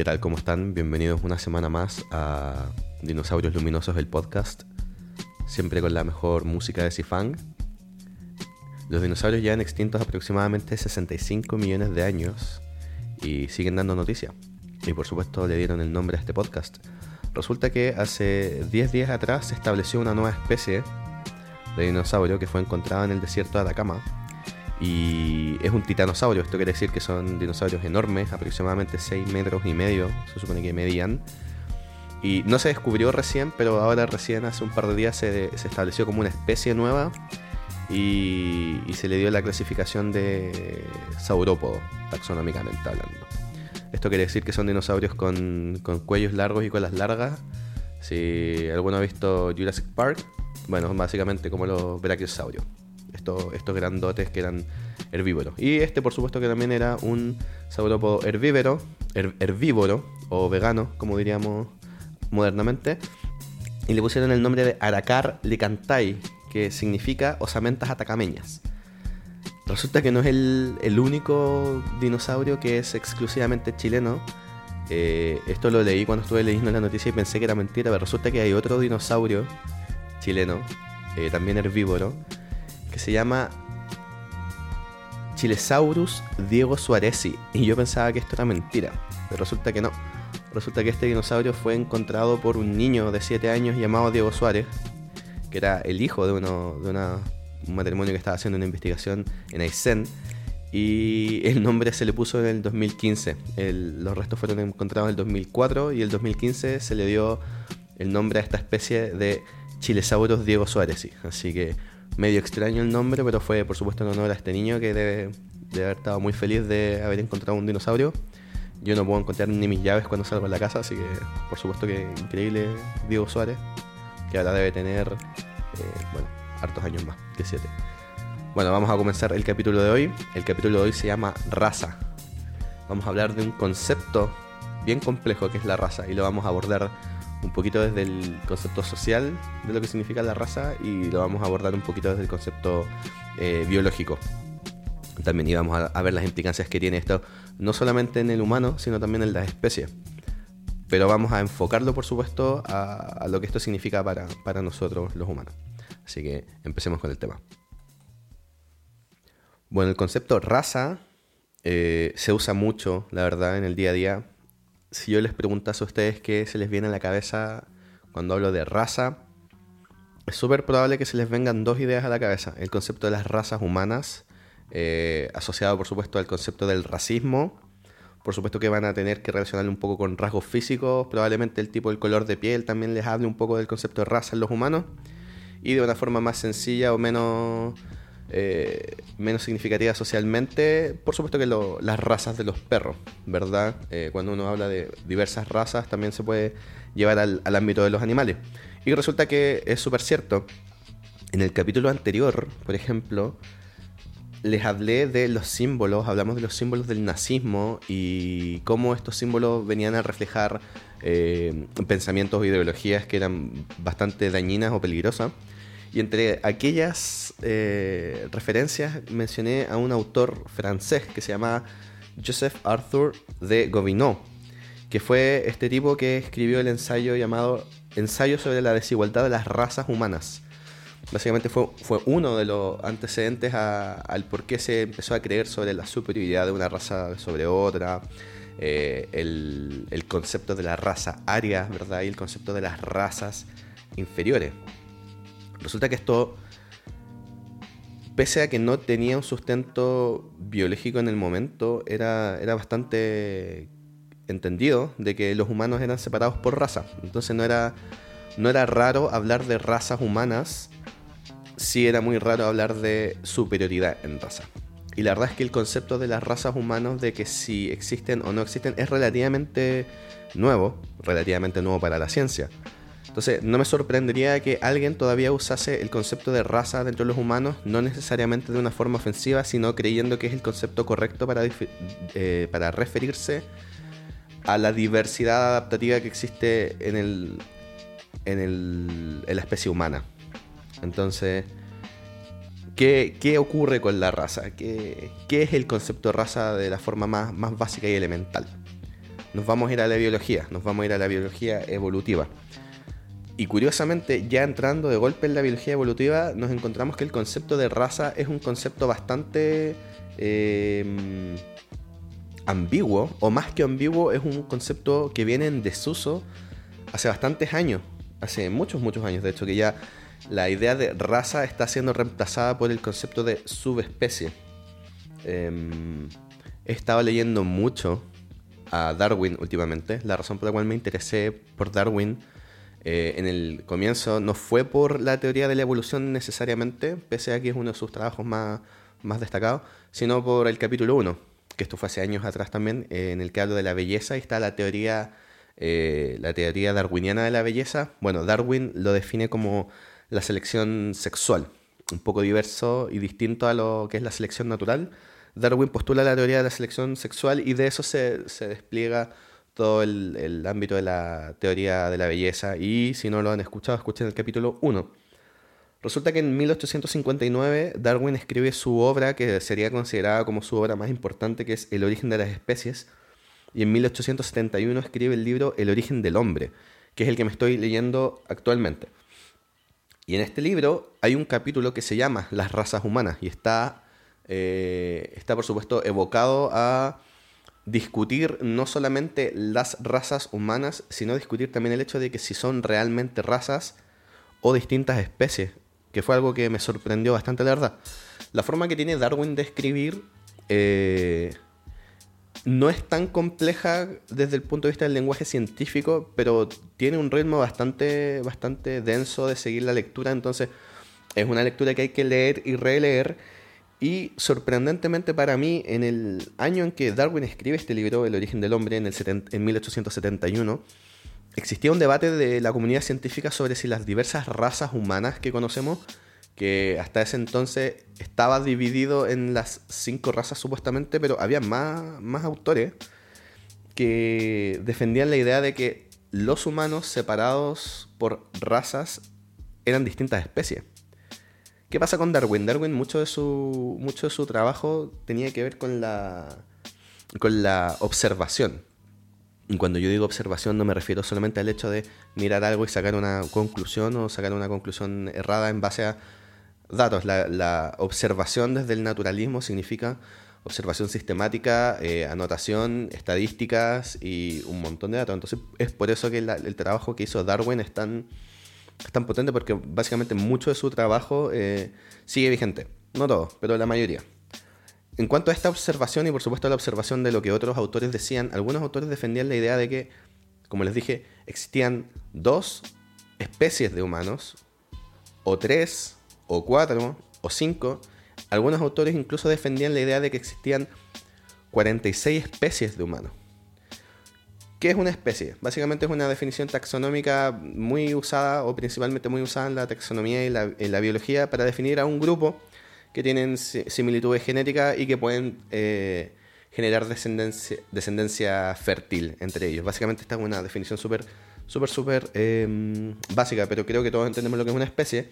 ¿Qué tal? ¿Cómo están? Bienvenidos una semana más a Dinosaurios Luminosos, el podcast. Siempre con la mejor música de Sifang. Los dinosaurios llevan extintos aproximadamente 65 millones de años y siguen dando noticia. Y por supuesto le dieron el nombre a este podcast. Resulta que hace 10 días atrás se estableció una nueva especie de dinosaurio que fue encontrada en el desierto de Atacama y es un titanosaurio, esto quiere decir que son dinosaurios enormes, aproximadamente 6 metros y medio, se supone que medían. Y no se descubrió recién, pero ahora recién hace un par de días se, estableció como una especie nueva y, se le dio la clasificación de saurópodo, taxonómicamente hablando. Esto quiere decir que son dinosaurios con, con cuellos largos y colas largas. Si alguno ha visto Jurassic Park, bueno, básicamente como los brachiosaurios estos, grandotes que eran herbívoros. Y este, por supuesto, que también era un saurópodo herbívoro, herbívoro o vegano, como diríamos modernamente. Y le pusieron el nombre de Aracar licantai, que significa osamentas atacameñas. Resulta que no es el, único dinosaurio que es exclusivamente chileno. Eh, esto lo leí cuando estuve leyendo la noticia y pensé que era mentira, pero resulta que hay otro dinosaurio chileno, eh, también herbívoro, que se llama Chilesaurus Diego Suarezi. Y yo pensaba que esto era mentira, pero resulta que no. Resulta que este dinosaurio fue encontrado por un niño de 7 años llamado Diego Suárez, que era el hijo de, uno, de un matrimonio que estaba haciendo una investigación en Aysén. Y el nombre se le puso en el 2015. los restos fueron encontrados en el 2004 y el 2015 se le dio el nombre a esta especie de Chilesaurus Diego Suárez. Así que medio extraño el nombre, pero fue por supuesto en honor a este niño que debe, haber estado muy feliz de haber encontrado un dinosaurio. Yo no puedo encontrar ni mis llaves cuando salgo de la casa, así que por supuesto que increíble Diego Suárez, que ahora debe tener, eh, bueno, hartos años más que siete. Bueno, vamos a comenzar el capítulo de hoy. El capítulo de hoy se llama raza. Vamos a hablar de un concepto bien complejo que es la raza y lo vamos a abordar un poquito desde el concepto social de lo que significa la raza y lo vamos a abordar un poquito desde el concepto eh, biológico. También íbamos a, ver las implicancias que tiene esto, no solamente en el humano, sino también en las especies. Pero vamos a enfocarlo, por supuesto, a, lo que esto significa para, nosotros los humanos. Así que empecemos con el tema. Bueno, el concepto raza eh, se usa mucho, la verdad, en el día a día si yo les preguntase a ustedes qué se les viene a la cabeza cuando hablo de raza, es súper probable que se les vengan dos ideas a la cabeza. El concepto de las razas humanas, eh, asociado por supuesto al concepto del racismo. Por supuesto que van a tener que relacionarlo un poco con rasgos físicos. Probablemente el tipo, el color de piel también les hable un poco del concepto de raza en los humanos. Y de una forma más sencilla o menos eh, menos significativa socialmente, por supuesto que las razas de los perros, ¿verdad? Eh, cuando uno habla de diversas razas también se puede llevar al, ámbito de los animales. Y resulta que es súper cierto. En el capítulo anterior, por ejemplo, les hablé de los símbolos, hablamos de los símbolos del nazismo y cómo estos símbolos venían a reflejar eh, pensamientos o ideologías que eran bastante dañinas o peligrosas. Y entre aquellas eh, referencias mencioné a un autor francés que se llama Joseph Arthur de Gobineau, que fue este tipo que escribió el ensayo llamado Ensayo sobre la desigualdad de las razas humanas. Básicamente fue, fue uno de los antecedentes al por qué se empezó a creer sobre la superioridad de una raza sobre otra, eh, el, el, concepto de la raza aria, ¿verdad? Y el concepto de las razas inferiores. Resulta que esto, pese a que no tenía un sustento biológico en el momento, era, era bastante entendido de que los humanos eran separados por raza. Entonces no era, no era raro hablar de razas humanas, sí era muy raro hablar de superioridad en raza. Y la verdad es que el concepto de las razas humanas, de que si existen o no existen, es relativamente nuevo, relativamente nuevo para la ciencia. Entonces, no me sorprendería que alguien todavía usase el concepto de raza dentro de los humanos, no necesariamente de una forma ofensiva, sino creyendo que es el concepto correcto para, eh, para referirse a la diversidad adaptativa que existe en, el, en, el, en la especie humana. Entonces, ¿qué, ¿qué, ocurre con la raza? ¿Qué, ¿Qué, es el concepto de raza de la forma más, más básica y elemental? nos vamos a ir a la biología, nos vamos a ir a la biología evolutiva. Y curiosamente, ya entrando de golpe en la biología evolutiva, nos encontramos que el concepto de raza es un concepto bastante eh, ambiguo, o más que ambiguo, es un concepto que viene en desuso hace bastantes años, hace muchos, muchos años, de hecho, que ya la idea de raza está siendo reemplazada por el concepto de subespecie. Em, he estado leyendo mucho a Darwin últimamente. La razón por la cual me interesé por Darwin eh, en el comienzo no fue por la teoría de la evolución necesariamente, pese a que es uno de sus trabajos más, más destacados, sino por el capítulo 1, que esto fue hace años atrás también, eh, en el que hablo de la belleza y está la teoría, eh, la teoría darwiniana de la belleza. Bueno, Darwin lo define como la selección sexual, un poco diverso y distinto a lo que es la selección natural. Darwin postula la teoría de la selección sexual y de eso se, se despliega todo el, el, ámbito de la teoría de la belleza. Y si no lo han escuchado, escuchen el capítulo 1. Resulta que en 1859 Darwin escribe su obra que sería considerada como su obra más importante, que es El origen de las especies. Y en 1871 escribe el libro El origen del hombre, que es el que me estoy leyendo actualmente. Y en este libro hay un capítulo que se llama Las razas humanas y está, eh, está por supuesto evocado a discutir no solamente las razas humanas, sino discutir también el hecho de que si son realmente razas o distintas especies que fue algo que me sorprendió bastante, la verdad. La forma que tiene Darwin de escribir eh, no es tan compleja desde el punto de vista del lenguaje científico, pero tiene un ritmo bastante, bastante denso de seguir la lectura, entonces es una lectura que hay que leer y releer. Y sorprendentemente para mí, en el año en que Darwin escribe este libro, El origen del hombre, en, el en 1871, existía un debate de la comunidad científica sobre si las diversas razas humanas que conocemos, que hasta ese entonces estaba dividido en las cinco razas supuestamente, pero había más, más autores que defendían la idea de que los humanos separados por razas eran distintas especies. ¿Qué pasa con Darwin? Darwin mucho de su, mucho de su trabajo tenía que ver con la, con la observación. Y cuando yo digo observación no me refiero solamente al hecho de mirar algo y sacar una conclusión o sacar una conclusión errada en base a datos. La, observación desde el naturalismo significa observación sistemática, eh, anotación, estadísticas y un montón de datos. Entonces es por eso que el trabajo que hizo Darwin es tan, tan potente porque básicamente mucho de su trabajo eh, sigue vigente. No todo, pero la mayoría. En cuanto a esta observación y por supuesto a la observación de lo que otros autores decían, algunos autores defendían la idea de que, como les dije, existían dos especies de humanos, o tres, o cuatro, o cinco. Algunos autores incluso defendían la idea de que existían 46 especies de humanos. ¿Qué es una especie? Básicamente es una definición taxonómica muy usada o principalmente muy usada en la taxonomía y la, biología para definir a un grupo que tienen similitudes genéticas y que pueden eh, generar descendencia, descendencia fértil entre ellos. Básicamente esta es una definición súper, súper, súper em, básica, pero creo que todos entendemos lo que es una especie.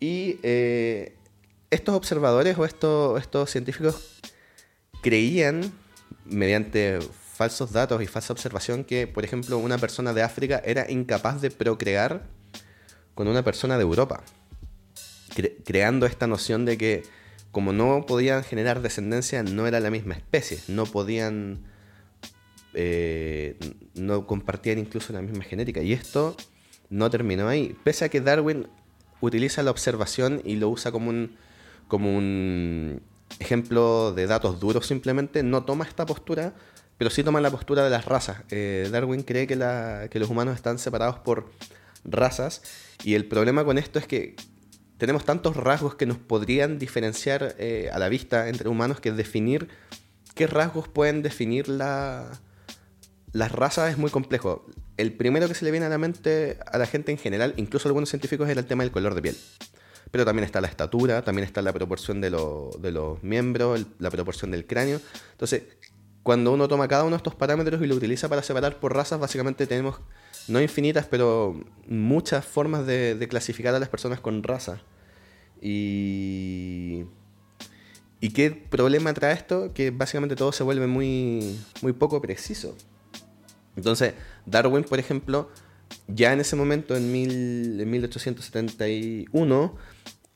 Y eh, estos observadores o estos, estos científicos creían, mediante falsos datos y falsa observación, que, por ejemplo, una persona de África era incapaz de procrear con una persona de Europa creando esta noción de que como no podían generar descendencia, no era la misma especie, no podían, eh, no compartían incluso la misma genética. Y esto no terminó ahí. Pese a que Darwin utiliza la observación y lo usa como un, como un ejemplo de datos duros simplemente, no toma esta postura, pero sí toma la postura de las razas. Eh, Darwin cree que, la, los humanos están separados por razas y el problema con esto es que tenemos tantos rasgos que nos podrían diferenciar eh, a la vista entre humanos que definir qué rasgos pueden definir la, las razas es muy complejo. El primero que se le viene a la mente a la gente en general, incluso a algunos científicos, era el tema del color de piel. Pero también está la estatura, también está la proporción de los miembros, la proporción del cráneo. Entonces, cuando uno toma cada uno de estos parámetros y lo utiliza para separar por razas, básicamente tenemos no infinitas, pero muchas formas de, clasificar a las personas con raza. Y, ¿Y qué problema trae esto? Que básicamente todo se vuelve muy, muy poco preciso. Entonces, Darwin, por ejemplo, ya en ese momento, en, en 1871,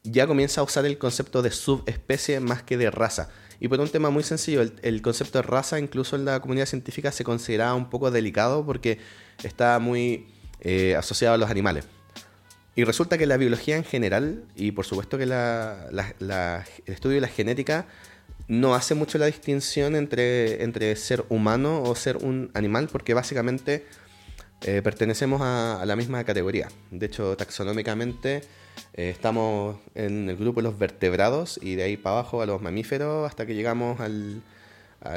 ya comienza a usar el concepto de subespecie más que de raza. Y por un tema muy sencillo, el, concepto de raza incluso en la comunidad científica se consideraba un poco delicado porque está muy eh, asociado a los animales. Y resulta que la biología en general, y por supuesto que el estudio de la genética, no hace mucho la distinción entre, entre ser humano o ser un animal, porque básicamente eh, pertenecemos a, la misma categoría. De hecho, taxonómicamente eh, estamos en el grupo de los vertebrados y de ahí para abajo a los mamíferos hasta que llegamos al,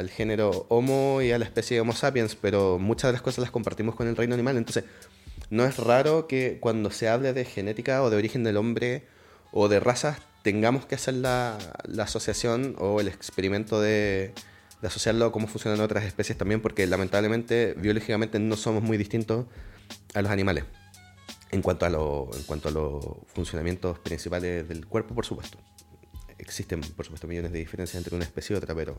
género Homo y a la especie de Homo sapiens, pero muchas de las cosas las compartimos con el reino animal. Entonces, no es raro que cuando se hable de genética o de origen del hombre o de razas tengamos que hacer la, asociación o el experimento de, asociarlo a cómo funcionan otras especies también, porque lamentablemente biológicamente no somos muy distintos a los animales. En cuanto a, los funcionamientos principales del cuerpo, por supuesto. Existen, por supuesto, millones de diferencias entre una especie y otra, pero,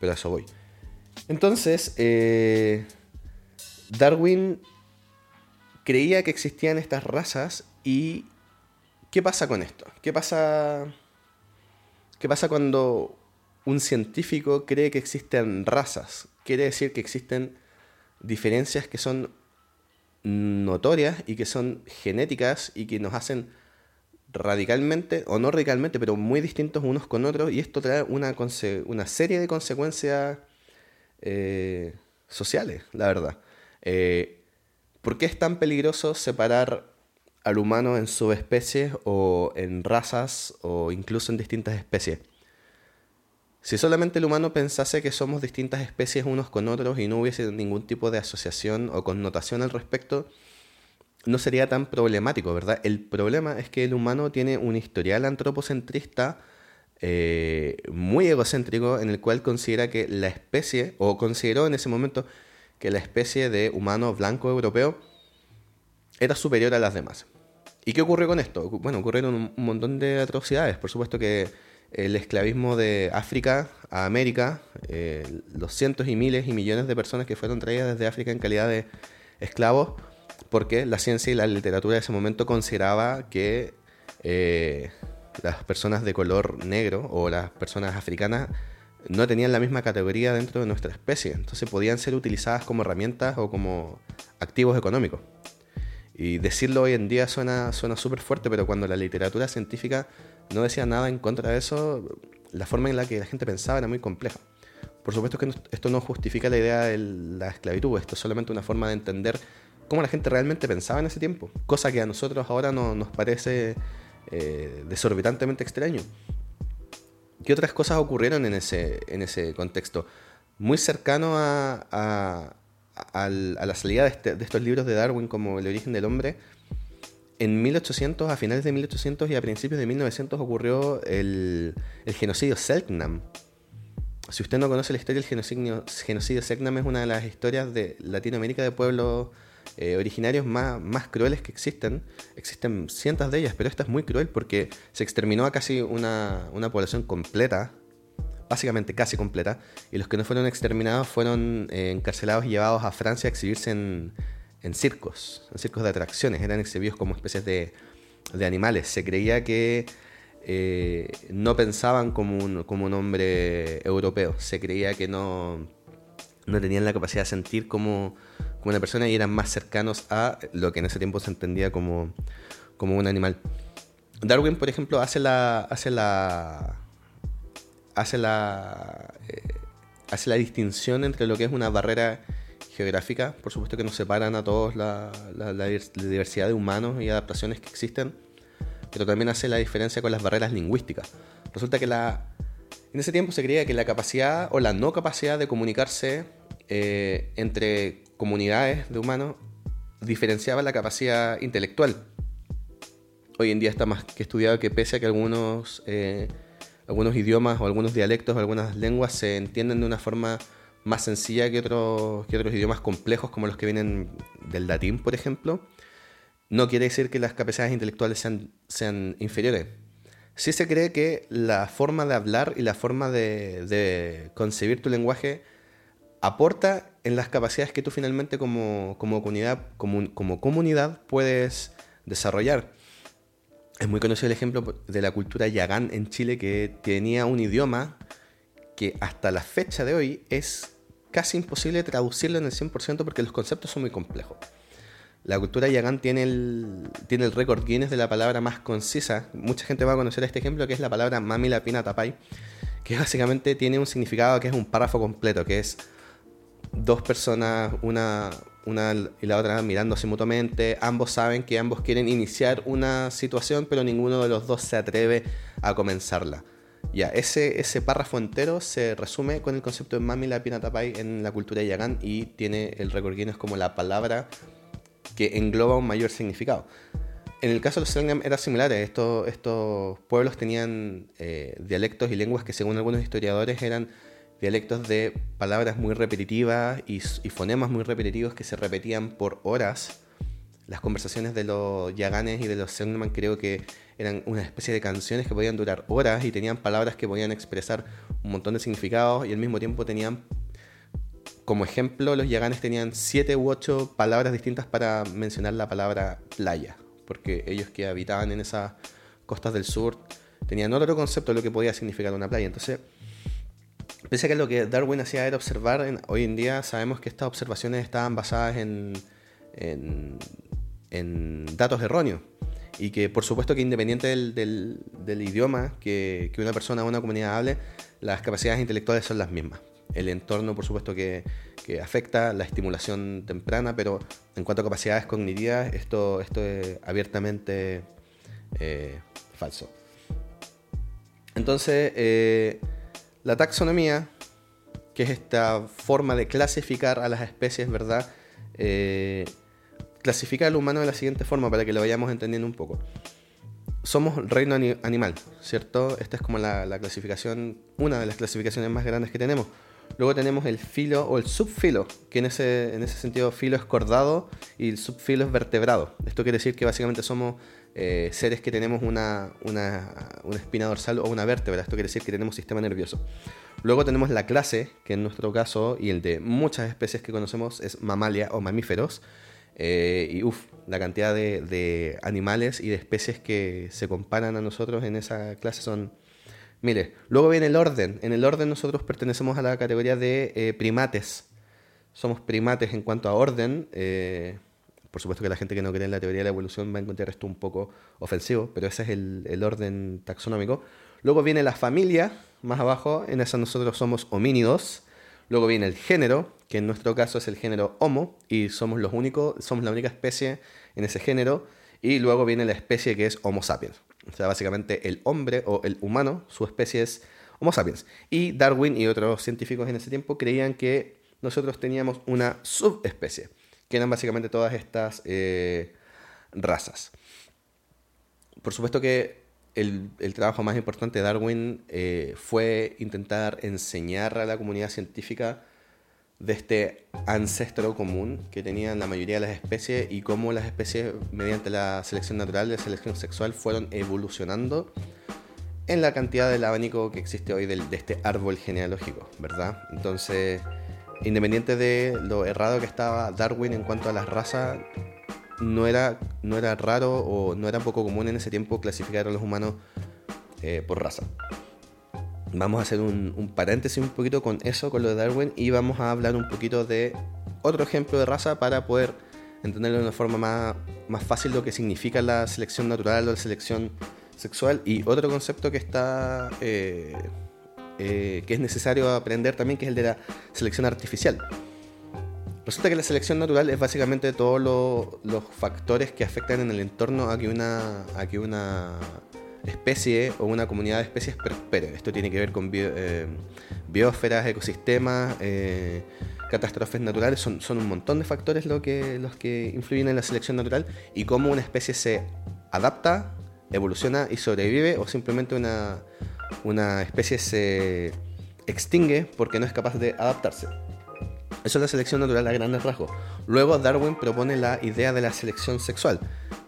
pero a eso voy. Entonces, eh, Darwin creía que existían estas razas y ¿qué pasa con esto? ¿Qué pasa, ¿Qué pasa cuando un científico cree que existen razas? Quiere decir que existen diferencias que son notorias y que son genéticas y que nos hacen radicalmente, o no radicalmente, pero muy distintos unos con otros, y esto trae una, una serie de consecuencias eh, sociales, la verdad. Eh, ¿Por qué es tan peligroso separar al humano en subespecies o en razas o incluso en distintas especies? Si solamente el humano pensase que somos distintas especies unos con otros y no hubiese ningún tipo de asociación o connotación al respecto, no sería tan problemático, ¿verdad? El problema es que el humano tiene un historial antropocentrista eh, muy egocéntrico en el cual considera que la especie, o consideró en ese momento que la especie de humano blanco europeo era superior a las demás. ¿Y qué ocurrió con esto? Bueno, ocurrieron un montón de atrocidades. Por supuesto que el esclavismo de África a América, eh, los cientos y miles y millones de personas que fueron traídas desde África en calidad de esclavos, porque la ciencia y la literatura de ese momento consideraba que eh, las personas de color negro o las personas africanas no tenían la misma categoría dentro de nuestra especie, entonces podían ser utilizadas como herramientas o como activos económicos. Y decirlo hoy en día suena súper fuerte, pero cuando la literatura científica no decía nada en contra de eso, la forma en la que la gente pensaba era muy compleja. Por supuesto que esto no justifica la idea de la esclavitud, esto es solamente una forma de entender cómo la gente realmente pensaba en ese tiempo, cosa que a nosotros ahora no, nos parece eh, desorbitantemente extraño. ¿Qué otras cosas ocurrieron en ese, en ese contexto? Muy cercano a, a, la salida este, de, estos libros de Darwin como El origen del hombre, en 1800, a finales de 1800 y a principios de 1900 ocurrió el, genocidio Selknam. Si usted no conoce la historia del genocidio, genocidio Selknam, es una de las historias de Latinoamérica de pueblos eh, originarios más, más crueles que existen. Existen cientos de ellas, pero esta es muy cruel porque se exterminó a casi una, una población completa, básicamente casi completa, y los que no fueron exterminados fueron eh, encarcelados y llevados a Francia a exhibirse en, en circos, en circos de atracciones. Eran exhibidos como especies de, de animales. Se creía que eh, no pensaban como un, como un hombre europeo. Se creía que no, no tenían la capacidad de sentir como como una persona y eran más cercanos a lo que en ese tiempo se entendía como, como un animal. Darwin, por ejemplo, hace la. hace la. hace la. Eh, hace la distinción entre lo que es una barrera geográfica, por supuesto que nos separan a todos la, diversidad de humanos y adaptaciones que existen, pero también hace la diferencia con las barreras lingüísticas. Resulta que la, en ese tiempo se creía que la capacidad o la no capacidad de comunicarse eh, entre comunidades de humanos diferenciaba la capacidad intelectual. Hoy en día está más que estudiado que pese a que algunos, eh, algunos idiomas o algunos dialectos o algunas lenguas se entienden de una forma más sencilla que otros, que otros idiomas complejos como los que vienen del latín, por ejemplo, no quiere decir que las capacidades intelectuales sean, sean inferiores. Sí se cree que la forma de hablar y la forma de, de concebir tu lenguaje aporta en las capacidades que tú finalmente como, comunidad, como, como comunidad puedes desarrollar. Es muy conocido el ejemplo de la cultura yagán en Chile que tenía un idioma que hasta la fecha de hoy es casi imposible traducirlo en el 100% porque los conceptos son muy complejos. La cultura yagán tiene el, tiene el récord Guinness de la palabra más concisa. Mucha gente va a conocer este ejemplo que es la palabra mami la pina tapay, que básicamente tiene un significado que es un párrafo completo, que es dos personas, una, una y la otra mirándose mutuamente, ambos saben que ambos quieren iniciar una situación, pero ninguno de los dos se atreve a comenzarla. Ya, ese, ese párrafo entero se resume con el concepto de Mami la Pinatapay en la cultura yagán y tiene el récord Guinness como la palabra que engloba un mayor significado. En el caso de los Selknam era similar. Estos, estos pueblos tenían eh, dialectos y lenguas que según algunos historiadores eran dialectos de palabras muy repetitivas y, fonemas muy repetitivos que se repetían por horas. Las conversaciones de los yaganes y de los Selknam creo que eran una especie de canciones que podían durar horas y tenían palabras que podían expresar un montón de significados y al mismo tiempo tenían, como ejemplo, los yaganes tenían siete u ocho palabras distintas para mencionar la palabra playa, porque ellos que habitaban en esas costas del sur tenían otro concepto de lo que podía significar una playa. Entonces, pese a que lo que Darwin hacía era observar, hoy en día sabemos que estas observaciones estaban basadas en, en, en datos erróneos y que por supuesto que independiente del, idioma que, una persona o una comunidad hable, las capacidades intelectuales son las mismas. El entorno, por supuesto, que, que afecta la estimulación temprana, pero en cuanto a capacidades cognitivas, esto, esto es abiertamente eh, falso. Entonces, eh, la taxonomía, que es esta forma de clasificar a las especies, ¿verdad? Eh, clasifica al humano de la siguiente forma para que lo vayamos entendiendo un poco. Somos reino animal, ¿cierto? Esta es como la, clasificación, una de las clasificaciones más grandes que tenemos. Luego tenemos el filo o el subfilo, que en ese, en ese sentido filo es cordado y el subfilo es vertebrado. Esto quiere decir que básicamente somos eh, seres que tenemos una, una, una, espina dorsal o una vértebra. Esto quiere decir que tenemos sistema nervioso. Luego tenemos la clase, que en nuestro caso y el de muchas especies que conocemos es mamalia o mamíferos. Eh, y uff, la cantidad de, animales y de especies que se comparan a nosotros en esa clase son miles. Luego viene el orden. En el orden nosotros pertenecemos a la categoría de eh, primates. Somos primates en cuanto a orden. Eh, por supuesto que la gente que no cree en la teoría de la evolución va a encontrar esto un poco ofensivo, pero ese es el, el orden taxonómico. Luego viene la familia, más abajo, en esa nosotros somos homínidos. Luego viene el género, que en nuestro caso es el género Homo, y somos los únicos, somos la única especie en ese género. Y luego viene la especie que es Homo sapiens. O sea, básicamente el hombre o el humano, su especie es Homo sapiens. Y Darwin y otros científicos en ese tiempo creían que nosotros teníamos una subespecie, que eran básicamente todas estas eh, razas. Por supuesto que el, trabajo más importante de Darwin eh, fue intentar enseñar a la comunidad científica de este ancestro común que tenían la mayoría de las especies y cómo las especies, mediante la selección natural y la selección sexual, fueron evolucionando en la cantidad del abanico que existe hoy de, este árbol genealógico, ¿verdad? Entonces, independiente de lo errado que estaba Darwin en cuanto a las razas, no era, no era raro o no era poco común en ese tiempo clasificar a los humanos eh, por raza vamos a hacer un, paréntesis un poquito con eso, con lo de Darwin, y vamos a hablar un poquito de otro ejemplo de raza para poder entenderlo de una forma más, más fácil lo que significa la selección natural o la selección sexual. Y otro concepto que está eh, eh, que es necesario aprender también que es el de la selección artificial. Resulta que la selección natural es básicamente todos los factores que afectan en el entorno a que una a que una especie o una comunidad de especies prospere. Esto tiene que ver con eh, biosferas, ecosistemas, eh, catástrofes naturales, son, son, un montón de factores lo que, los que influyen en la selección natural y cómo una especie se adapta, evoluciona y sobrevive o simplemente una, una especie se extingue porque no es capaz de adaptarse. Eso es la selección natural a grandes rasgos. Luego Darwin propone la idea de la selección sexual.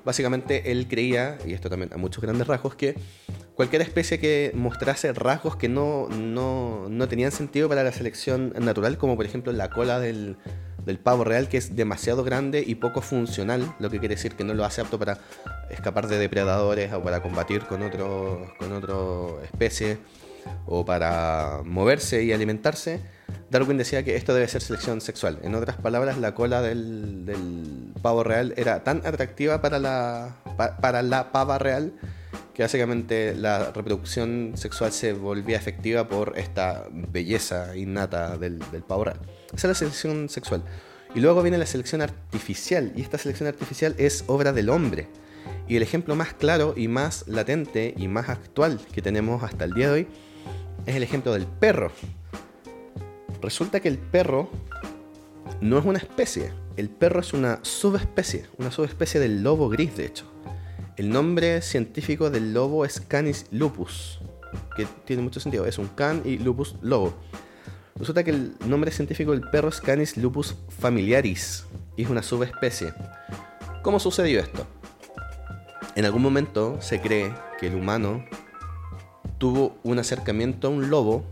Básicamente él creía, y esto también a muchos grandes rasgos, que cualquier especie que mostrase rasgos que no, no, no tenían sentido para la selección natural, como por ejemplo la cola del, del pavo real, que es demasiado grande y poco funcional, lo que quiere decir que no lo hace apto para escapar de depredadores o para combatir con otro, con otra especie o para moverse y alimentarse, Darwin decía que esto debe ser selección sexual. En otras palabras, la cola del, del pavo real era tan atractiva para la, para la pava real que básicamente la reproducción sexual se volvía efectiva por esta belleza innata del, del pavo real. Esa es la selección sexual. Y luego viene la selección artificial, y esta selección artificial es obra del hombre. Y el ejemplo más claro y más latente y más actual que tenemos hasta el día de hoy es el ejemplo del perro. Resulta que el perro no es una especie, el perro es una subespecie, una subespecie del lobo gris de hecho. El nombre científico del lobo es Canis lupus, que tiene mucho sentido, es un can y lupus lobo. Resulta que el nombre científico del perro es Canis lupus familiaris y es una subespecie. ¿Cómo sucedió esto? En algún momento se cree que el humano tuvo un acercamiento a un lobo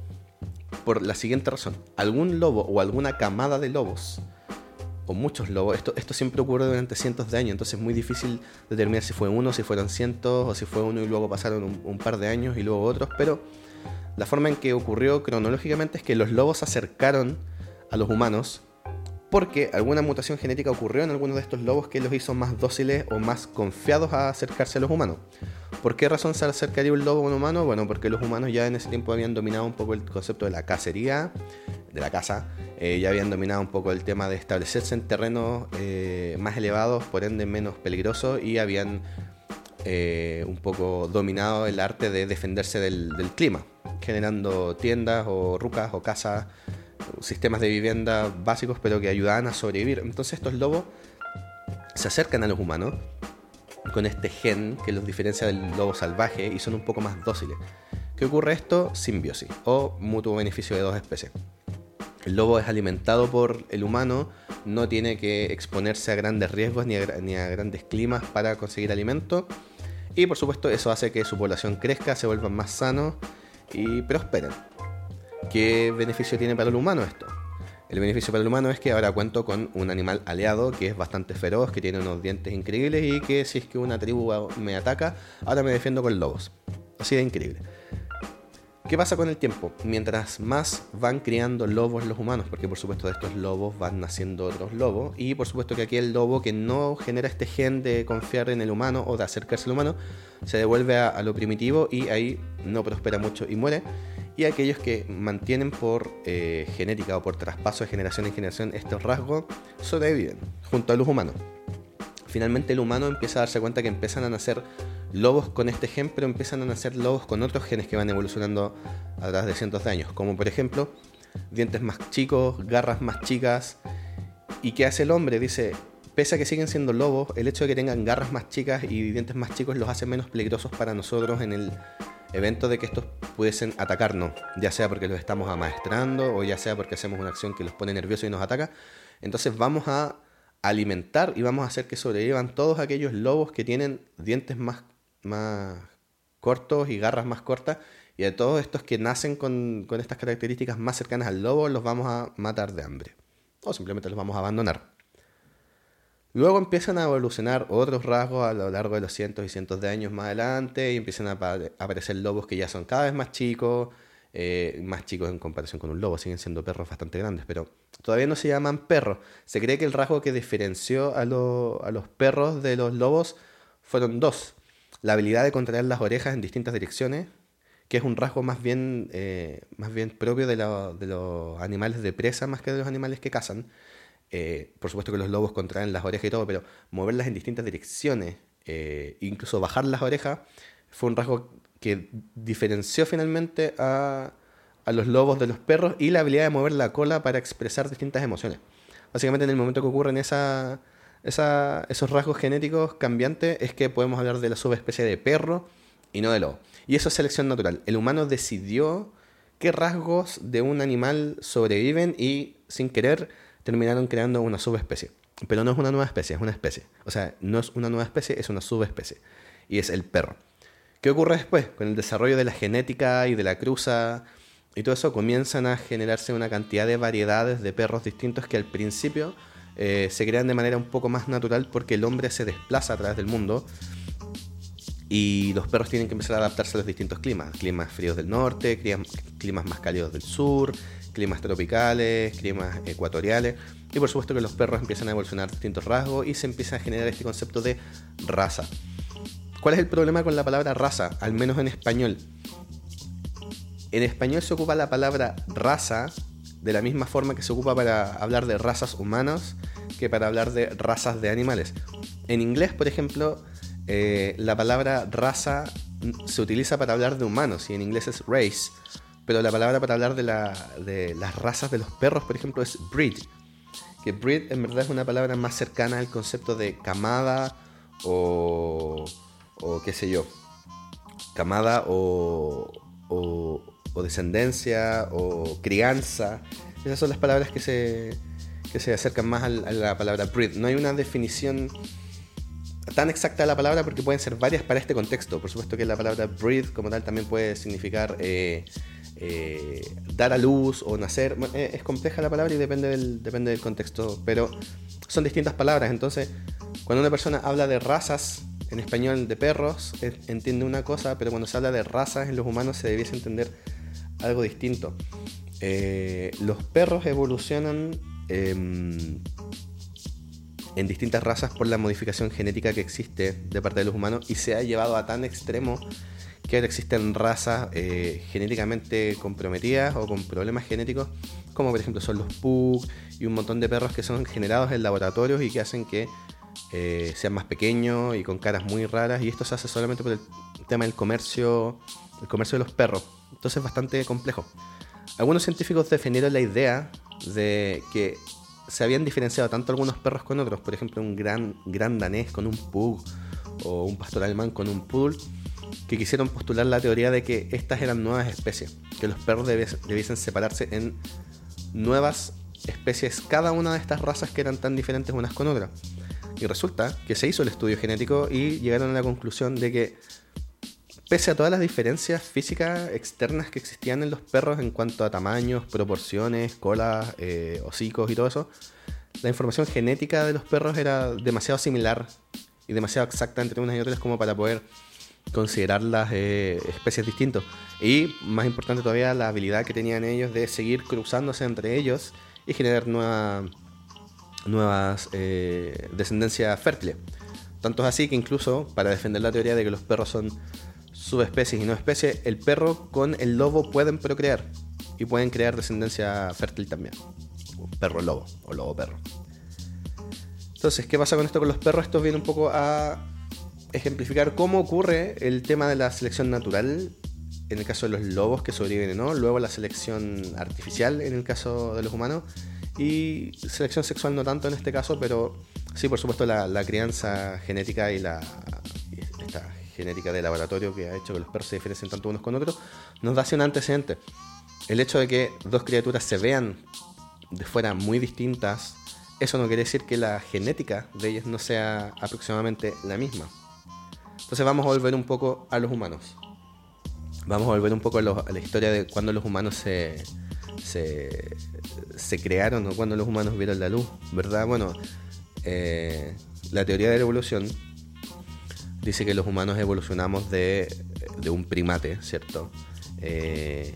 por la siguiente razón. Algún lobo o alguna camada de lobos, o muchos lobos, esto, esto siempre ocurre durante cientos de años, entonces es muy difícil determinar si fue uno, si fueron cientos, o si fue uno y luego pasaron un, un par de años y luego otros, pero la forma en que ocurrió cronológicamente es que los lobos se acercaron a los humanos porque alguna mutación genética ocurrió en algunos de estos lobos que los hizo más dóciles o más confiados a acercarse a los humanos. ¿Por qué razón se acercaría un lobo a un humano? Bueno, porque los humanos ya en ese tiempo habían dominado un poco el concepto de la cacería, de la caza, eh, ya habían dominado un poco el tema de establecerse en terrenos eh, más elevados, por ende menos peligrosos, y habían eh, un poco dominado el arte de defenderse del, del clima, generando tiendas o rucas o casas sistemas de vivienda básicos, pero que ayudaban a sobrevivir. Entonces estos lobos se acercan a los humanos con este gen que los diferencia del lobo salvaje y son un poco más dóciles. ¿Qué ocurre esto? Simbiosis o mutuo beneficio de dos especies. El lobo es alimentado por el humano, no tiene que exponerse a grandes riesgos ni a, ni a grandes climas para conseguir alimento. Y por supuesto eso hace que su población crezca, se vuelvan más sanos y prosperen. ¿Qué beneficio tiene para el humano esto? El beneficio para el humano es que ahora cuento con un animal aliado que es bastante feroz, que tiene unos dientes increíbles y que si es que una tribu me ataca, ahora me defiendo con lobos. Así de increíble. ¿Qué pasa con el tiempo? Mientras más van criando lobos los humanos, porque por supuesto de estos lobos van naciendo otros lobos, y por supuesto que aquí el lobo que no genera este gen de confiar en el humano o de acercarse al humano, se devuelve a, a lo primitivo y ahí no prospera mucho y muere y aquellos que mantienen por eh, genética o por traspaso de generación en generación estos rasgos sobreviven junto a los humanos. Finalmente el humano empieza a darse cuenta que empiezan a nacer lobos con este gen, pero empiezan a nacer lobos con otros genes que van evolucionando a través de cientos de años, como por ejemplo dientes más chicos, garras más chicas. ¿Y qué hace el hombre? Dice, pese a que siguen siendo lobos, el hecho de que tengan garras más chicas y dientes más chicos los hace menos peligrosos para nosotros en el evento de que estos pudiesen atacarnos, ya sea porque los estamos amaestrando o ya sea porque hacemos una acción que los pone nerviosos y nos ataca. Entonces vamos a alimentar y vamos a hacer que sobrevivan todos aquellos lobos que tienen dientes más, más cortos y garras más cortas. Y de todos estos que nacen con, con estas características más cercanas al lobo, los vamos a matar de hambre. O simplemente los vamos a abandonar. Luego empiezan a evolucionar otros rasgos a lo largo de los cientos y cientos de años más adelante y empiezan a aparecer lobos que ya son cada vez más chicos, eh, más chicos en comparación con un lobo, siguen siendo perros bastante grandes, pero todavía no se llaman perros. Se cree que el rasgo que diferenció a, los perros de los lobos fueron dos. La habilidad de contraer las orejas en distintas direcciones, que es un rasgo más bien, eh, más bien propio de, de los animales de presa más que de los animales que cazan eh, por supuesto que los lobos contraen las orejas y todo, pero moverlas en distintas direcciones, eh, incluso bajar las orejas, fue un rasgo que diferenció finalmente a, a, los lobos de los perros y la habilidad de mover la cola para expresar distintas emociones. Básicamente en el momento que ocurren esa, esa, esos rasgos genéticos cambiantes es que podemos hablar de la subespecie de perro y no de lobo. Y eso es selección natural. El humano decidió qué rasgos de un animal sobreviven y sin querer terminaron creando una subespecie. Pero no es una nueva especie, es una especie. O sea, no es una nueva especie, es una subespecie. Y es el perro. ¿Qué ocurre después? Con el desarrollo de la genética y de la cruza y todo eso comienzan a generarse una cantidad de variedades de perros distintos que al principio eh, se crean de manera un poco más natural porque el hombre se desplaza a través del mundo y los perros tienen que empezar a adaptarse a los distintos climas. Climas fríos del norte, climas más cálidos del sur, climas tropicales, climas ecuatoriales. Y por supuesto que los perros empiezan a evolucionar distintos rasgos y se empieza a generar este concepto de raza. ¿Cuál es el problema con la palabra raza? Al menos en español. En español se ocupa la palabra raza de la misma forma que se ocupa para hablar de razas humanas que para hablar de razas de animales. En inglés, por ejemplo, eh, la palabra raza se utiliza para hablar de humanos y en inglés es race, pero la palabra para hablar de, las razas de los perros, por ejemplo, es breed. Que breed en verdad es una palabra más cercana al concepto de camada o, o qué sé yo, camada o, o, descendencia o crianza. Esas son las palabras que se, que se acercan más a la palabra breed. No hay una definición tan exacta de la palabra porque pueden ser varias para este contexto. Por supuesto que la palabra breed como tal también puede significar eh, eh, dar a luz o nacer. Eh, es compleja la palabra y depende del, depende del contexto, pero son distintas palabras. Entonces, cuando una persona habla de razas en español de perros, entiende una cosa, pero cuando se habla de razas en los humanos se debiese entender algo distinto. los perros evolucionan em, en distintas razas por la modificación genética que existe de parte de los humanos y se ha llevado a tan extremo que ahora existen razas eh, genéticamente comprometidas o con problemas genéticos, como por ejemplo son los Pug y un montón de perros que son generados en laboratorios y que hacen que eh, sean más pequeños y con caras muy raras. Y esto se hace solamente por el tema del comercio, el comercio de los perros. Entonces es bastante complejo. Algunos científicos defendieron la idea de que se habían diferenciado tanto algunos perros con otros, por ejemplo, un gran, gran danés con un pug o un pastor alemán con un poodle, que quisieron postular la teoría de que estas eran nuevas especies, que los perros debiesen separarse en nuevas especies, cada una de estas razas que eran tan diferentes unas con otras. Y resulta que se hizo el estudio genético y llegaron a la conclusión de que pese a todas las diferencias físicas externas que existían en los perros en cuanto a tamaños, proporciones, colas, eh, hocicos y todo eso, la información genética de los perros era demasiado similar y demasiado exacta entre unas y otras como para poder considerarlas eh, especies distintas. Y más importante todavía, la habilidad que tenían ellos de seguir cruzándose entre ellos y generar nuevas eh, descendencias fértiles. Tanto es así que incluso para defender la teoría de que los perros son subespecies y no especies, el perro con el lobo pueden procrear y pueden crear descendencia fértil también. Perro lobo o lobo perro. Entonces, ¿qué pasa con esto con los perros? Esto viene un poco a ejemplificar cómo ocurre el tema de la selección natural en el caso de los lobos que sobreviven, ¿no? Luego la selección artificial en el caso de los humanos y selección sexual no tanto en este caso, pero sí, por supuesto, la, crianza genética y la genética de laboratorio que ha hecho que los perros se diferencien tanto unos con otros, nos da así un antecedente. El hecho de que dos criaturas se vean de fuera muy distintas, eso no quiere decir que la genética de ellas no sea aproximadamente la misma. Entonces vamos a volver un poco a los humanos. Vamos a volver un poco a, la historia de cuando los humanos se, se, crearon o cuando los humanos vieron la luz, ¿verdad? Bueno, eh, la teoría de la evolución dice que los humanos evolucionamos de, un primate, ¿cierto? Eh,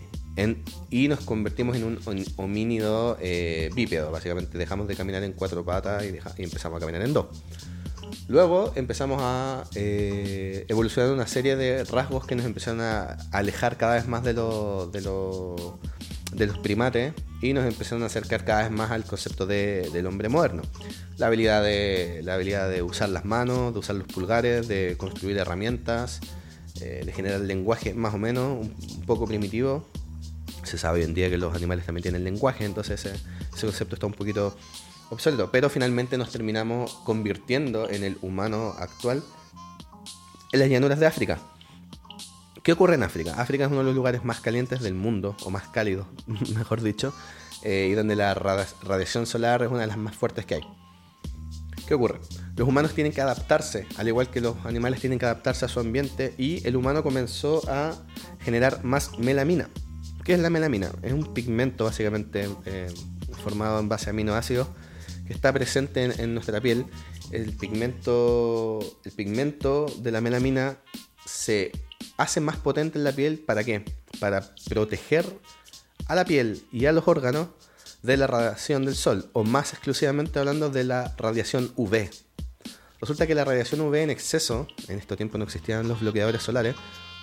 y nos convertimos en un homínido eh, bípedo, básicamente dejamos de caminar en cuatro patas y, empezamos a caminar en dos. Luego empezamos a eh, evolucionar una serie de rasgos que nos empezaron a alejar cada vez más de, de, de los primates y nos empezaron a acercar cada vez más al concepto del hombre moderno. La habilidad, de, la habilidad de usar las manos, de usar los pulgares, de construir herramientas, eh, de generar lenguaje más o menos un, poco primitivo. Se sabe hoy en día que los animales también tienen lenguaje, entonces ese, ese concepto está un poquito obsoleto. Pero finalmente nos terminamos convirtiendo en el humano actual en las llanuras de África ¿Qué ocurre en África? África es uno de los lugares más calientes del mundo, o más cálidos, mejor dicho, eh, y donde la radiación solar es una de las más fuertes que hay. ¿Qué ¿Qué ocurre? Los humanos tienen que adaptarse, al igual que los animales tienen que adaptarse a su ambiente, y el humano comenzó a generar más melamina. ¿Qué es la melamina? Es un pigmento básicamente eh, formado en base a aminoácidos que está presente en, nuestra piel. El pigmento, el pigmento de la melamina se hace más potente en la piel. ¿Para qué? Para proteger a la piel y a los órganos de la radiación del sol, o más exclusivamente hablando de la radiación UV. Resulta que la radiación UV en exceso, en este tiempo no existían los bloqueadores solares,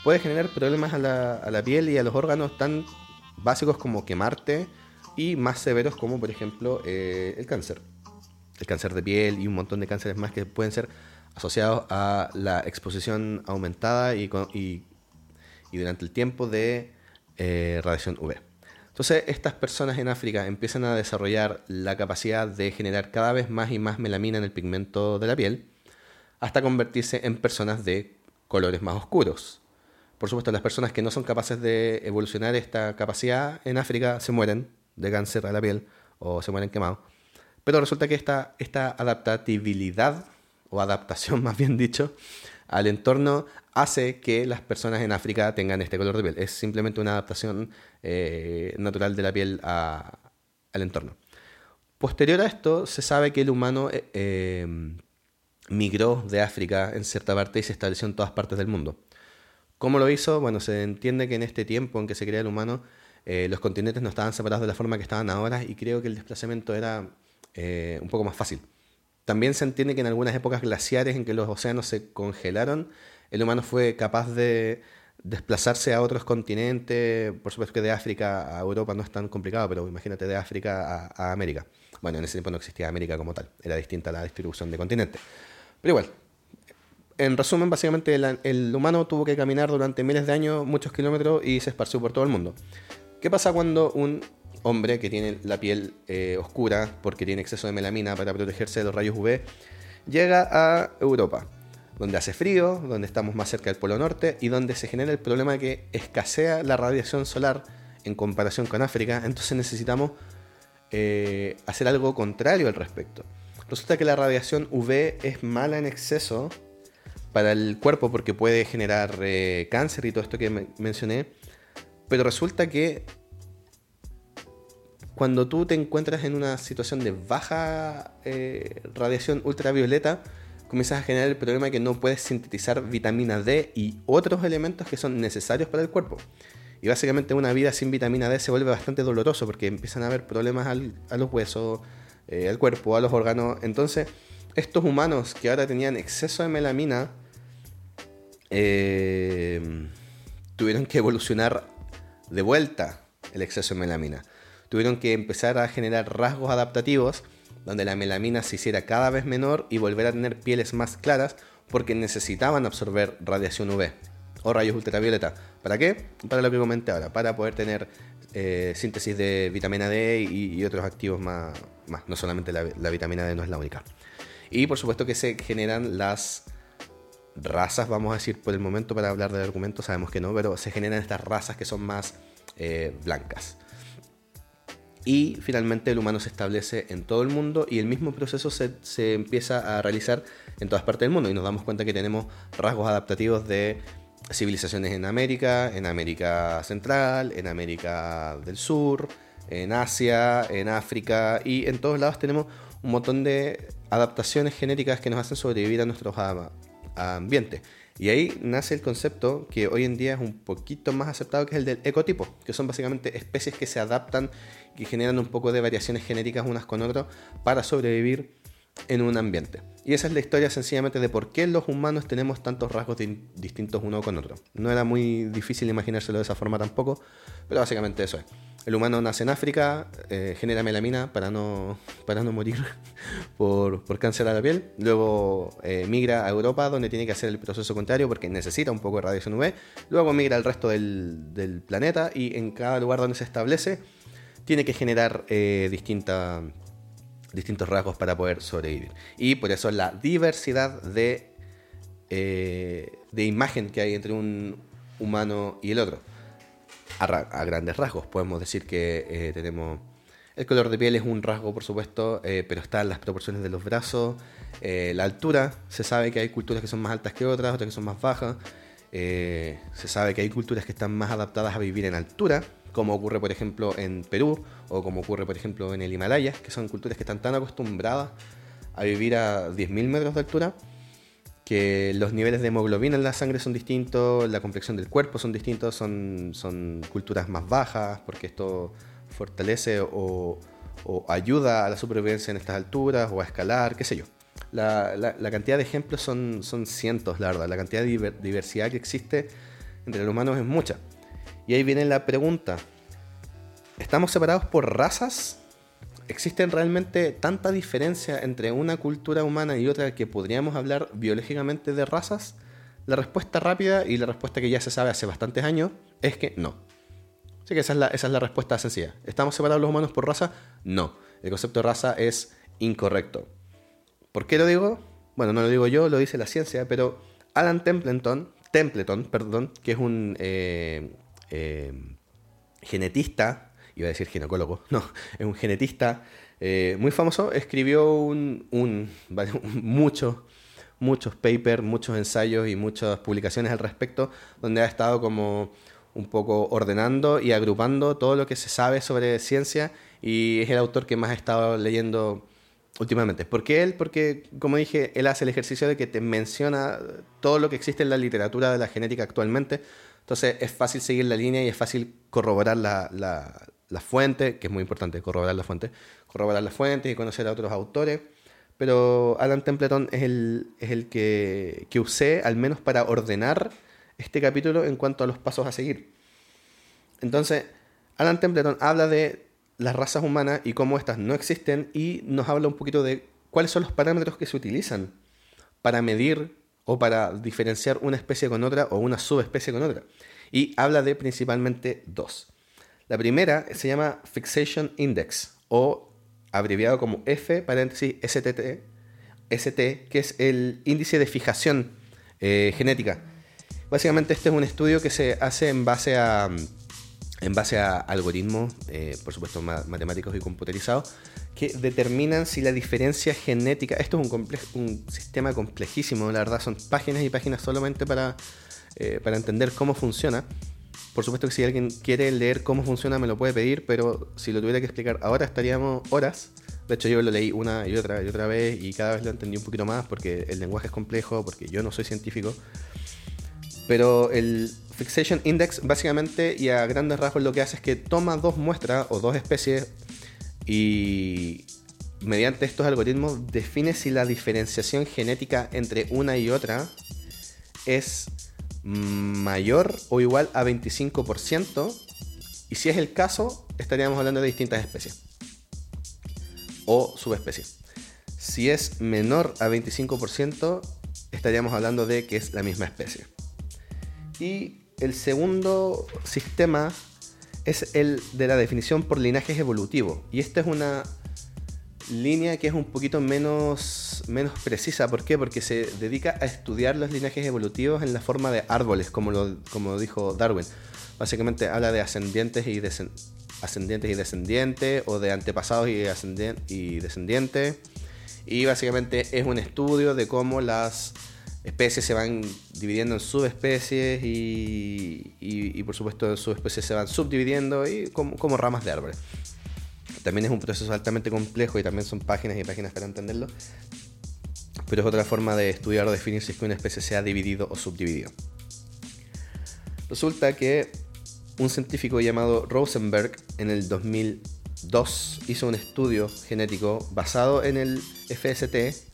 puede generar problemas a la, piel y a los órganos tan básicos como quemarte y más severos como por ejemplo eh, el cáncer. El cáncer de piel y un montón de cánceres más que pueden ser asociados a la exposición aumentada y, durante el tiempo de eh, radiación UV. Entonces estas personas en África empiezan a desarrollar la capacidad de generar cada vez más y más melamina en el pigmento de la piel hasta convertirse en personas de colores más oscuros. Por supuesto, las personas que no son capaces de evolucionar esta capacidad en África se mueren de cáncer a la piel o se mueren quemados. Pero resulta que esta, esta adaptabilidad, o adaptación más bien dicho, al entorno hace que las personas en África tengan este color de piel. Es simplemente una adaptación eh, natural de la piel al entorno. Posterior a esto, se sabe que el humano eh, eh, migró de África en cierta parte y se estableció en todas partes del mundo. ¿Cómo lo hizo? Bueno, se entiende que en este tiempo en que se crea el humano, eh, los continentes no estaban separados de la forma que estaban ahora y creo que el desplazamiento era eh, un poco más fácil. También se entiende que en algunas épocas glaciares en que los océanos se congelaron, el humano fue capaz de desplazarse a otros continentes, por supuesto que de África a Europa no es tan complicado, pero imagínate de África a, a América. Bueno, en ese tiempo no existía América como tal, era distinta la distribución de continentes. Pero igual, en resumen, básicamente el, humano tuvo que caminar durante miles de años, muchos kilómetros y se esparció por todo el mundo. ¿Qué pasa cuando un hombre que tiene la piel eh, oscura porque tiene exceso de melamina para protegerse de los rayos UV llega a Europa? donde hace frío, donde estamos más cerca del Polo Norte y donde se genera el problema de que escasea la radiación solar en comparación con África, entonces necesitamos eh, hacer algo contrario al respecto. Resulta que la radiación UV es mala en exceso para el cuerpo porque puede generar eh, cáncer y todo esto que mencioné. Pero resulta que cuando tú te encuentras en una situación de baja eh, radiación ultravioleta, comienzas a generar el problema de que no puedes sintetizar vitamina D y otros elementos que son necesarios para el cuerpo. Y básicamente una vida sin vitamina D se vuelve bastante doloroso porque empiezan a haber problemas a los huesos, eh, al cuerpo, a los órganos. Entonces, estos humanos que ahora tenían exceso de melamina, eh, tuvieron que evolucionar de vuelta el exceso de melamina. Tuvieron que empezar a generar rasgos adaptativos donde la melamina se hiciera cada vez menor y volver a tener pieles más claras porque necesitaban absorber radiación UV o rayos ultravioleta. ¿Para qué? Para lo que comenté ahora, para poder tener eh, síntesis de vitamina D y, otros activos más, más. No solamente la, la vitamina D no es la única. Y por supuesto que se generan las razas, vamos a decir por el momento para hablar del argumento, sabemos que no, pero se generan estas razas que son más eh, blancas. Y finalmente el humano se establece en todo el mundo y el mismo proceso se, se, empieza a realizar en todas partes del mundo y nos damos cuenta que tenemos rasgos adaptativos de civilizaciones en América, en América Central, en América del Sur, en Asia, en África y en todos lados tenemos un montón de adaptaciones genéticas que nos hacen sobrevivir a nuestros ambiente. Y ahí nace el concepto que hoy en día es un poquito más aceptado, que es el del ecotipo, que son básicamente especies que se adaptan, y generan un poco de variaciones genéticas unas con otras para sobrevivir en un ambiente. Y esa es la historia sencillamente de por qué los humanos tenemos tantos rasgos distintos uno con otro. No era muy difícil imaginárselo de esa forma tampoco, pero básicamente eso es. El humano nace en África, eh, genera melamina para no, para no morir por, cáncer a la piel. Luego eh, migra a Europa, donde tiene que hacer el proceso contrario porque necesita un poco de radiación UV. Luego migra al resto del, planeta y en cada lugar donde se establece tiene que generar eh, distintos rasgos para poder sobrevivir. Y por eso la diversidad de, de imagen que hay entre un humano y el otro a, grandes rasgos. Podemos decir que eh, tenemos El color de piel es un rasgo, por supuesto, eh, pero están las proporciones de los brazos, eh, la altura. Se sabe que hay culturas que son más altas que otras, otras que son más bajas. se sabe que hay culturas que están más adaptadas a vivir en altura, como ocurre, por ejemplo, en Perú o como ocurre, por ejemplo, en el Himalaya, que son culturas que están tan acostumbradas a vivir a 10.000 metros de altura que los niveles de hemoglobina en la sangre son distintos, la complexión del cuerpo son distintos, son, culturas más bajas, porque esto fortalece o, ayuda a la supervivencia en estas alturas o a escalar, qué sé yo. La, cantidad de ejemplos son, son cientos, la verdad. La cantidad de diversidad que existe entre los humanos es mucha. Y ahí viene la pregunta. ¿Estamos separados por razas? ¿Existen realmente tanta diferencia entre una cultura humana y otra que podríamos hablar biológicamente de razas? La respuesta rápida y la respuesta que ya se sabe hace bastantes años es que no. Así que esa es la, esa es la respuesta sencilla. ¿Estamos separados los humanos por raza? No. El concepto de raza es incorrecto. ¿Por qué lo digo? Bueno, no lo digo yo, lo dice la ciencia, pero Alan Templeton, Templeton perdón, que es un eh, eh, genetista iba a decir ginecólogo, no, es un genetista eh, muy famoso, escribió un, muchos, muchos papers, muchos ensayos y muchas publicaciones al respecto, donde ha estado como un poco ordenando y agrupando todo lo que se sabe sobre ciencia y es el autor que más ha estado leyendo últimamente. ¿Por qué él? Porque, como dije, él hace el ejercicio de que te menciona todo lo que existe en la literatura de la genética actualmente. Entonces es fácil seguir la línea y es fácil corroborar la, la fuente, que es muy importante corroborar la fuente, corroborar la fuente y conocer a otros autores. Pero Alan Templeton es el, es el que, que usé al menos para ordenar este capítulo en cuanto a los pasos a seguir. Entonces, Alan Templeton habla de las razas humanas y cómo estas no existen y nos habla un poquito de cuáles son los parámetros que se utilizan para medir o para diferenciar una especie con otra o una subespecie con otra. Y habla de principalmente dos. La primera se llama Fixation Index o abreviado como F paréntesis STT, ST, que es el índice de fijación eh, genética. Básicamente este es un estudio que se hace en base a, en base a algoritmos, eh, por supuesto matemáticos y computarizados, que determinan si la diferencia genética, esto es un, un sistema complejísimo, la verdad son páginas y páginas solamente para, eh, para entender cómo funciona, por supuesto que si alguien quiere leer cómo funciona me lo puede pedir, pero si lo tuviera que explicar ahora estaríamos horas. De hecho yo lo leí una y otra y otra vez y cada vez lo entendí un poquito más porque el lenguaje es complejo, porque yo no soy científico. Pero el Fixation Index básicamente y a grandes rasgos lo que hace es que toma dos muestras o dos especies y mediante estos algoritmos define si la diferenciación genética entre una y otra es mayor o igual a 25%, y si es el caso, estaríamos hablando de distintas especies o subespecies. Si es menor a 25%, estaríamos hablando de que es la misma especie. Y el segundo sistema es el de la definición por linajes evolutivos. Y esta es una línea que es un poquito menos, menos precisa. ¿Por qué? Porque se dedica a estudiar los linajes evolutivos en la forma de árboles, como lo, como dijo Darwin. Básicamente habla de ascendientes y, ascendientes y descendientes, o de antepasados y, y descendientes. Y básicamente es un estudio de cómo las especies se van dividiendo en subespecies y, y, por supuesto subespecies se van subdividiendo y como, ramas de árboles. También es un proceso altamente complejo y también son páginas y páginas para entenderlo. Pero es otra forma de estudiar o definir si es que una especie se ha dividido o subdividido. Resulta que un científico llamado Rosenberg en el 2002 hizo un estudio genético basado en el FST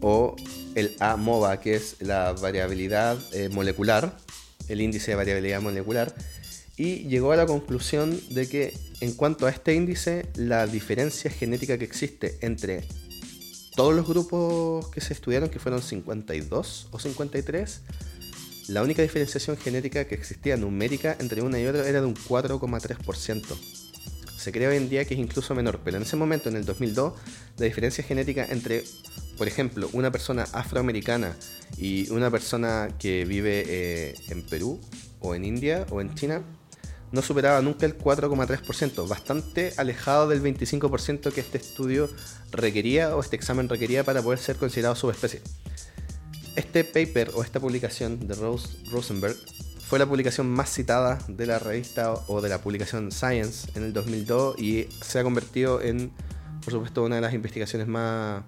o el AMOVA, que es la variabilidad eh, molecular, el índice de variabilidad molecular, y llegó a la conclusión de que en cuanto a este índice, la diferencia genética que existe entre todos los grupos que se estudiaron, que fueron 52 o 53, la única diferenciación genética que existía numérica entre una y otra era de un 4,3%. Se cree hoy en día que es incluso menor, pero en ese momento, en el 2002, la diferencia genética entre, por ejemplo, una persona afroamericana y una persona que vive eh, en Perú, o en India, o en China, no superaba nunca el 4,3%, bastante alejado del 25% que este estudio requería o este examen requería para poder ser considerado subespecie. Este paper o esta publicación de Rose Rosenberg fue la publicación más citada de la revista o de la publicación Science en el 2002 y se ha convertido en, por supuesto, una de las investigaciones más,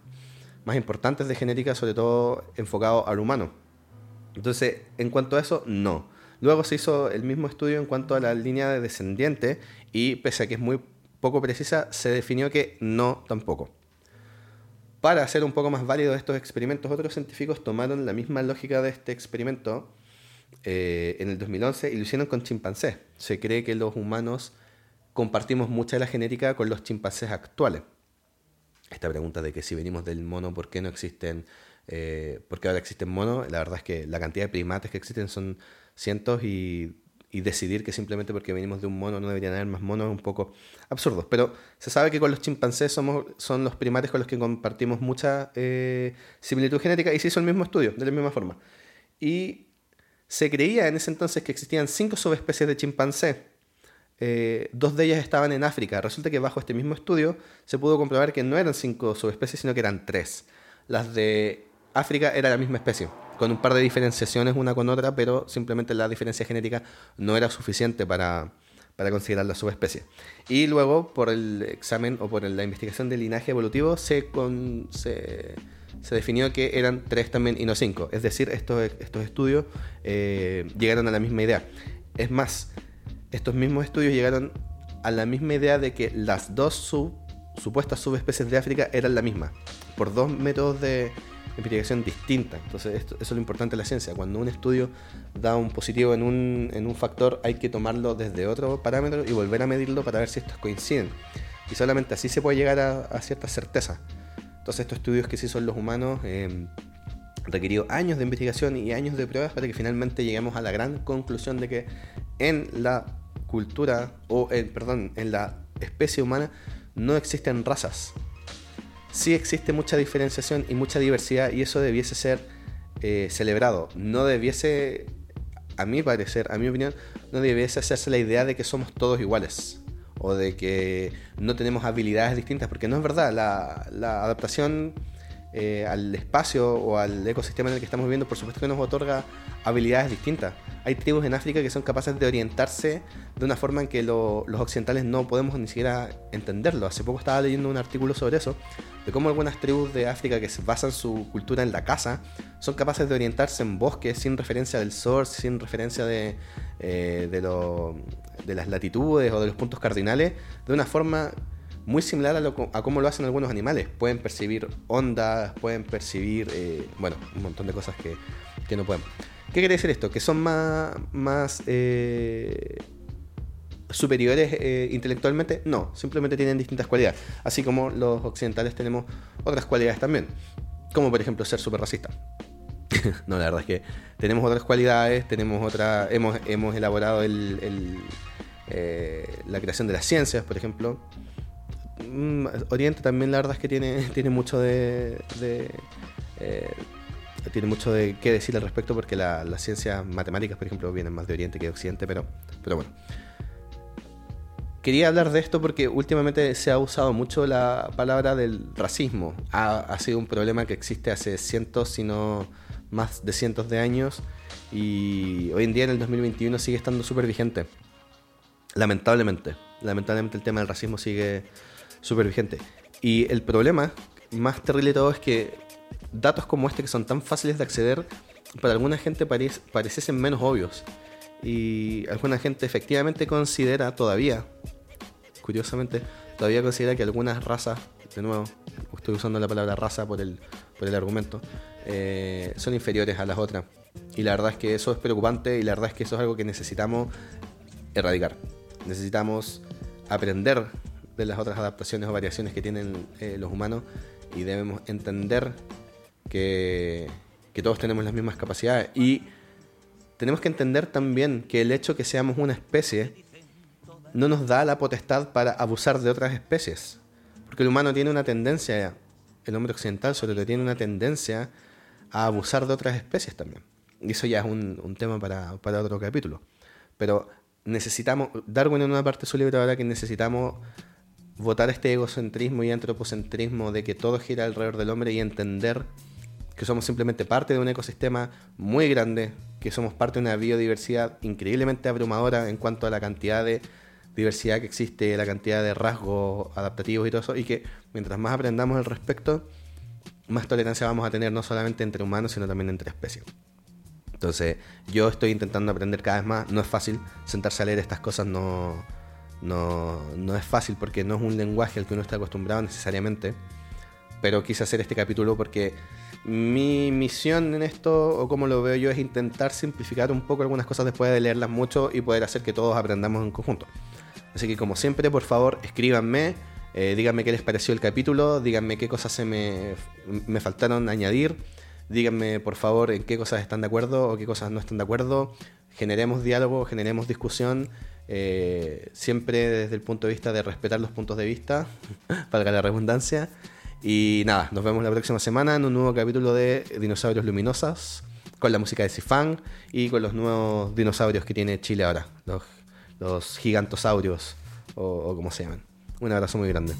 más importantes de genética, sobre todo enfocado al humano. Entonces, en cuanto a eso, no. Luego se hizo el mismo estudio en cuanto a la línea de descendiente y pese a que es muy poco precisa, se definió que no tampoco. Para hacer un poco más válido estos experimentos, otros científicos tomaron la misma lógica de este experimento eh, en el 2011 y lo hicieron con chimpancés. Se cree que los humanos compartimos mucha de la genética con los chimpancés actuales. Esta pregunta de que si venimos del mono, ¿por qué no existen? Eh, ¿Por qué ahora existen monos? La verdad es que la cantidad de primates que existen son cientos y, decidir que simplemente porque venimos de un mono no deberían haber más monos es un poco absurdo. Pero se sabe que con los chimpancés somos, son los primates con los que compartimos mucha eh, similitud genética y se hizo el mismo estudio, de la misma forma. Y se creía en ese entonces que existían cinco subespecies de chimpancé. Eh, dos de ellas estaban en África. Resulta que bajo este mismo estudio se pudo comprobar que no eran cinco subespecies, sino que eran tres. Las de África era la misma especie con un par de diferenciaciones una con otra, pero simplemente la diferencia genética no era suficiente para, para considerar la subespecie. Y luego, por el examen o por la investigación del linaje evolutivo, se, se, definió que eran tres también y no cinco. Es decir, estos, estos estudios eh, llegaron a la misma idea. Es más, estos mismos estudios llegaron a la misma idea de que las dos supuestas subespecies de África eran la misma, por dos métodos de, investigación distinta. Entonces, esto, eso es lo importante de la ciencia. Cuando un estudio da un positivo en un, en un factor, hay que tomarlo desde otro parámetro y volver a medirlo para ver si estos coinciden. Y solamente así se puede llegar a, cierta certeza. Entonces, estos estudios que se hizo en los humanos eh, requirió años de investigación y años de pruebas para que finalmente lleguemos a la gran conclusión de que en la cultura, o perdón, en la especie humana no existen razas sí existe mucha diferenciación y mucha diversidad y eso debiese ser eh, celebrado. No debiese, a mi parecer, a mi opinión, no debiese hacerse la idea de que somos todos iguales o de que no tenemos habilidades distintas, porque no es verdad. La, la adaptación eh, al espacio o al ecosistema en el que estamos viviendo, por supuesto que nos otorga habilidades distintas. Hay tribus en África que son capaces de orientarse de una forma en que los occidentales no podemos ni siquiera entenderlo. Hace poco estaba leyendo un artículo sobre eso, de cómo algunas tribus de África que basan su cultura en la caza son capaces de orientarse en bosques sin referencia del sol, sin referencia de, eh, de las latitudes o de los puntos cardinales, de una forma muy similar a, lo, a cómo lo hacen algunos animales. Pueden percibir ondas, pueden percibir, eh, bueno, un montón de cosas que, que, no pueden. ¿Qué quiere decir esto? Que son más, más eh, superiores eh, intelectualmente. No, simplemente tienen distintas cualidades. Así como los occidentales tenemos otras cualidades también. Como por ejemplo ser súper racista. no, la verdad es que tenemos otras cualidades, tenemos otra, hemos, hemos elaborado el, el, la creación de las ciencias, por ejemplo. Mm, Oriente también la verdad es que tiene, tiene mucho de, eh, tiene mucho de qué decir al respecto porque las ciencias matemáticas, por ejemplo, vienen más de Oriente que de Occidente, pero, pero bueno. Quería hablar de esto porque últimamente se ha usado mucho la palabra del racismo. Ha sido un problema que existe hace cientos, si no más de cientos de años y hoy en día en el 2021 sigue estando súper vigente. Lamentablemente. Lamentablemente el tema del racismo sigue súper vigente. Y el problema más terrible de todo es que datos como este que son tan fáciles de acceder, para alguna gente pareciesen menos obvios. Y alguna gente efectivamente considera todavía, curiosamente, todavía considera que algunas razas, de nuevo, estoy usando la palabra raza por el, por el argumento, eh, son inferiores a las otras. Y la verdad es que eso es preocupante y la verdad es que eso es algo que necesitamos erradicar. Necesitamos aprender de las otras adaptaciones o variaciones que tienen eh, los humanos y debemos entender que, que todos tenemos las mismas capacidades y tenemos que entender también que el hecho que seamos una especie no nos da la potestad para abusar de otras especies. Porque el humano tiene una tendencia, el hombre occidental sobre todo tiene una tendencia a abusar de otras especies también. Y eso ya es un, un tema para, para, otro capítulo. Pero necesitamos, Darwin en una parte de su libro que necesitamos votar este egocentrismo y antropocentrismo de que todo gira alrededor del hombre y entender que somos simplemente parte de un ecosistema muy grande, que somos parte de una biodiversidad increíblemente abrumadora en cuanto a la cantidad de diversidad que existe, la cantidad de rasgos adaptativos y todo eso, y que mientras más aprendamos al respecto, más tolerancia vamos a tener no solamente entre humanos, sino también entre especies. Entonces, yo estoy intentando aprender cada vez más, no es fácil, sentarse a leer estas cosas no, no, no es fácil porque no es un lenguaje al que uno está acostumbrado necesariamente, pero quise hacer este capítulo porque mi misión en esto, o como lo veo yo, es intentar simplificar un poco algunas cosas después de leerlas mucho y poder hacer que todos aprendamos en conjunto. Así que como siempre, por favor, escríbanme, eh, díganme qué les pareció el capítulo, díganme qué cosas se me, me faltaron añadir, díganme por favor en qué cosas están de acuerdo o qué cosas no están de acuerdo. Generemos diálogo, generemos discusión, eh, siempre desde el punto de vista de respetar los puntos de vista, valga la redundancia. Y nada, nos vemos la próxima semana en un nuevo capítulo de Dinosaurios Luminosas, con la música de Sifan y con los nuevos dinosaurios que tiene Chile ahora, los, gigantosaurios o como se llaman. Un abrazo muy grande.